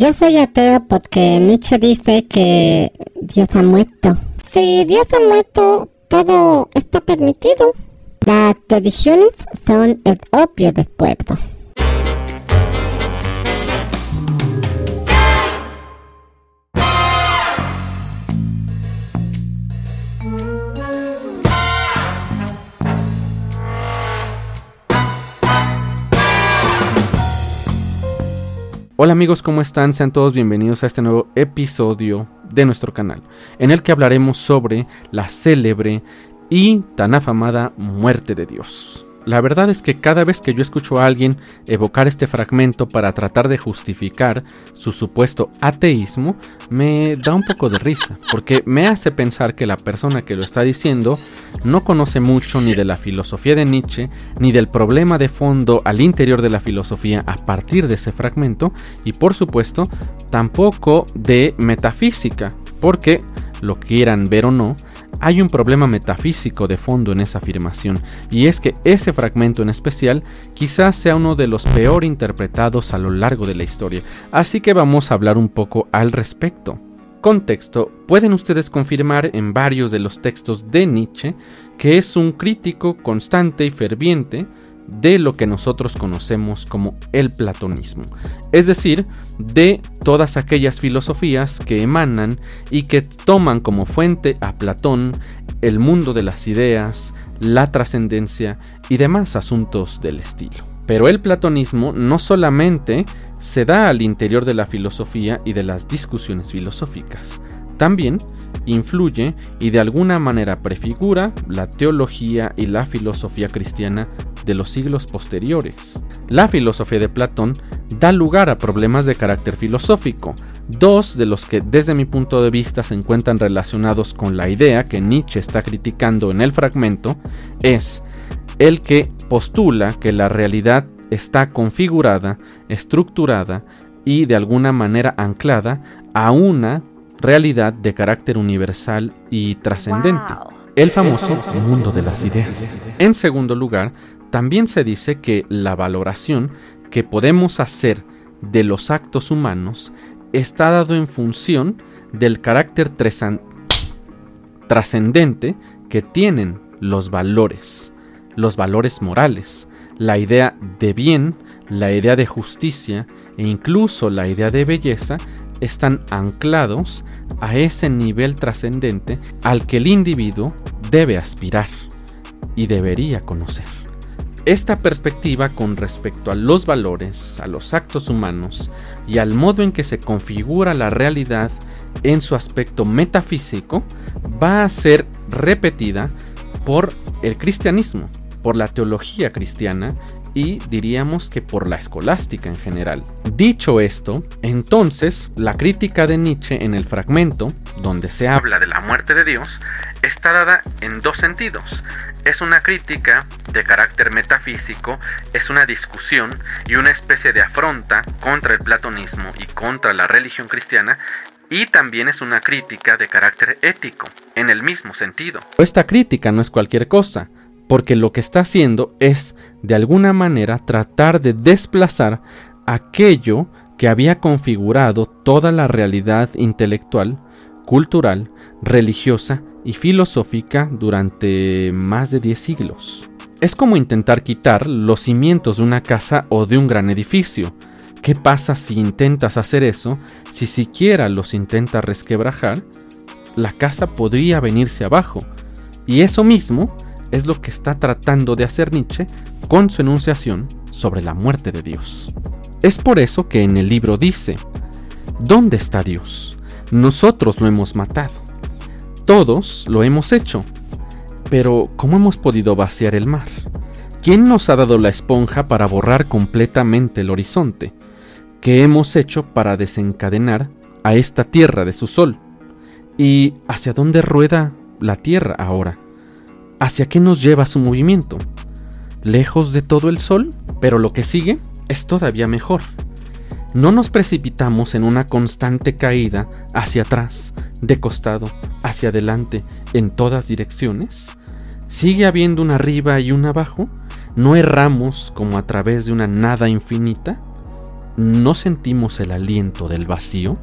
Yo soy ateo porque Nietzsche dice que Dios ha muerto. Si Dios ha muerto, todo está permitido. Las tradiciones son el opio del pueblo. Hola amigos, ¿cómo están? Sean todos bienvenidos a este nuevo episodio de nuestro canal, en el que hablaremos sobre la célebre y tan afamada muerte de Dios. La verdad es que cada vez que yo escucho a alguien evocar este fragmento para tratar de justificar su supuesto ateísmo, me da un poco de risa, porque me hace pensar que la persona que lo está diciendo no conoce mucho ni de la filosofía de Nietzsche, ni del problema de fondo al interior de la filosofía a partir de ese fragmento, y por supuesto tampoco de metafísica, porque, lo quieran ver o no, hay un problema metafísico de fondo en esa afirmación, y es que ese fragmento en especial quizás sea uno de los peor interpretados a lo largo de la historia, así que vamos a hablar un poco al respecto. Contexto, pueden ustedes confirmar en varios de los textos de Nietzsche que es un crítico constante y ferviente de lo que nosotros conocemos como el platonismo, es decir, de todas aquellas filosofías que emanan y que toman como fuente a Platón, el mundo de las ideas, la trascendencia y demás asuntos del estilo. Pero el platonismo no solamente se da al interior de la filosofía y de las discusiones filosóficas, también influye y de alguna manera prefigura la teología y la filosofía cristiana de los siglos posteriores. La filosofía de Platón da lugar a problemas de carácter filosófico, dos de los que desde mi punto de vista se encuentran relacionados con la idea que Nietzsche está criticando en el fragmento, es el que postula que la realidad está configurada, estructurada y de alguna manera anclada a una realidad de carácter universal y trascendente, el famoso mundo de las ideas. En segundo lugar, también se dice que la valoración que podemos hacer de los actos humanos está dado en función del carácter trascendente que tienen los valores, los valores morales, la idea de bien, la idea de justicia e incluso la idea de belleza están anclados a ese nivel trascendente al que el individuo debe aspirar y debería conocer. Esta perspectiva con respecto a los valores, a los actos humanos y al modo en que se configura la realidad en su aspecto metafísico va a ser repetida por el cristianismo, por la teología cristiana y diríamos que por la escolástica en general. Dicho esto, entonces la crítica de Nietzsche en el fragmento, donde se habla de la muerte de Dios, está dada en dos sentidos. Es una crítica de carácter metafísico, es una discusión y una especie de afronta contra el platonismo y contra la religión cristiana, y también es una crítica de carácter ético, en el mismo sentido. Esta crítica no es cualquier cosa, porque lo que está haciendo es, de alguna manera, tratar de desplazar aquello que había configurado toda la realidad intelectual, cultural, religiosa y filosófica durante más de 10 siglos. Es como intentar quitar los cimientos de una casa o de un gran edificio. ¿Qué pasa si intentas hacer eso? Si siquiera los intentas resquebrajar, la casa podría venirse abajo. Y eso mismo es lo que está tratando de hacer Nietzsche con su enunciación sobre la muerte de Dios. Es por eso que en el libro dice, ¿dónde está Dios? Nosotros lo hemos matado. Todos lo hemos hecho. Pero, ¿cómo hemos podido vaciar el mar? ¿Quién nos ha dado la esponja para borrar completamente el horizonte? ¿Qué hemos hecho para desencadenar a esta tierra de su sol? ¿Y hacia dónde rueda la tierra ahora? ¿Hacia qué nos lleva su movimiento? ¿Lejos de todo el Sol? Pero lo que sigue es todavía mejor. No nos precipitamos en una constante caída hacia atrás, de costado, hacia adelante, en todas direcciones. ¿Sigue habiendo un arriba y un abajo? ¿No erramos como a través de una nada infinita? ¿no sentimos el aliento del vacío?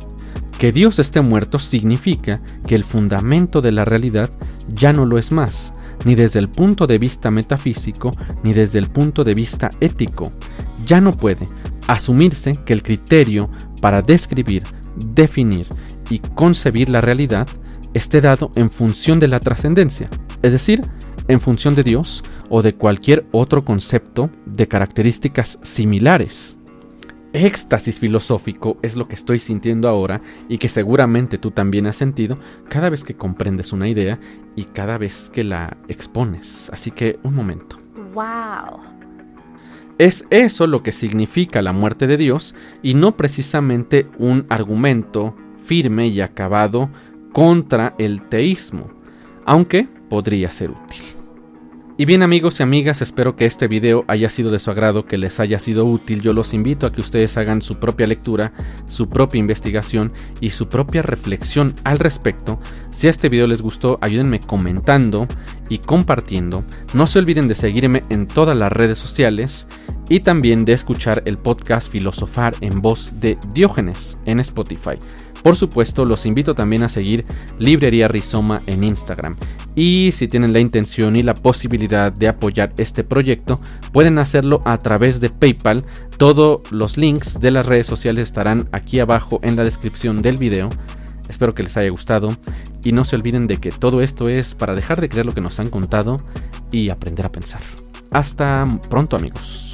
Que Dios esté muerto significa que el fundamento de la realidad ya no lo es más, ni desde el punto de vista metafísico, ni desde el punto de vista ético. Ya no puede asumirse que el criterio para describir, definir y concebir la realidad esté dado en función de la trascendencia, es decir, en función de Dios o de cualquier otro concepto de características similares. Éxtasis filosófico es lo que estoy sintiendo ahora y que seguramente tú también has sentido cada vez que comprendes una idea y cada vez que la expones. Así que un momento. ¡Wow! Es eso lo que significa la muerte de Dios y no precisamente un argumento firme y acabado contra el teísmo, aunque podría ser útil. Y bien amigos y amigas, espero que este video haya sido de su agrado, que les haya sido útil. Yo los invito a que ustedes hagan su propia lectura, su propia investigación y su propia reflexión al respecto. Si este video les gustó, ayúdenme comentando y compartiendo. No se olviden de seguirme en todas las redes sociales y también de escuchar el podcast Filosofar en voz de Diógenes en Spotify. Por supuesto, los invito también a seguir Librería Rizoma en Instagram. Y si tienen la intención y la posibilidad de apoyar este proyecto, pueden hacerlo a través de PayPal. Todos los links de las redes sociales estarán aquí abajo en la descripción del video. Espero que les haya gustado y no se olviden de que todo esto es para dejar de creer lo que nos han contado y aprender a pensar. Hasta pronto amigos.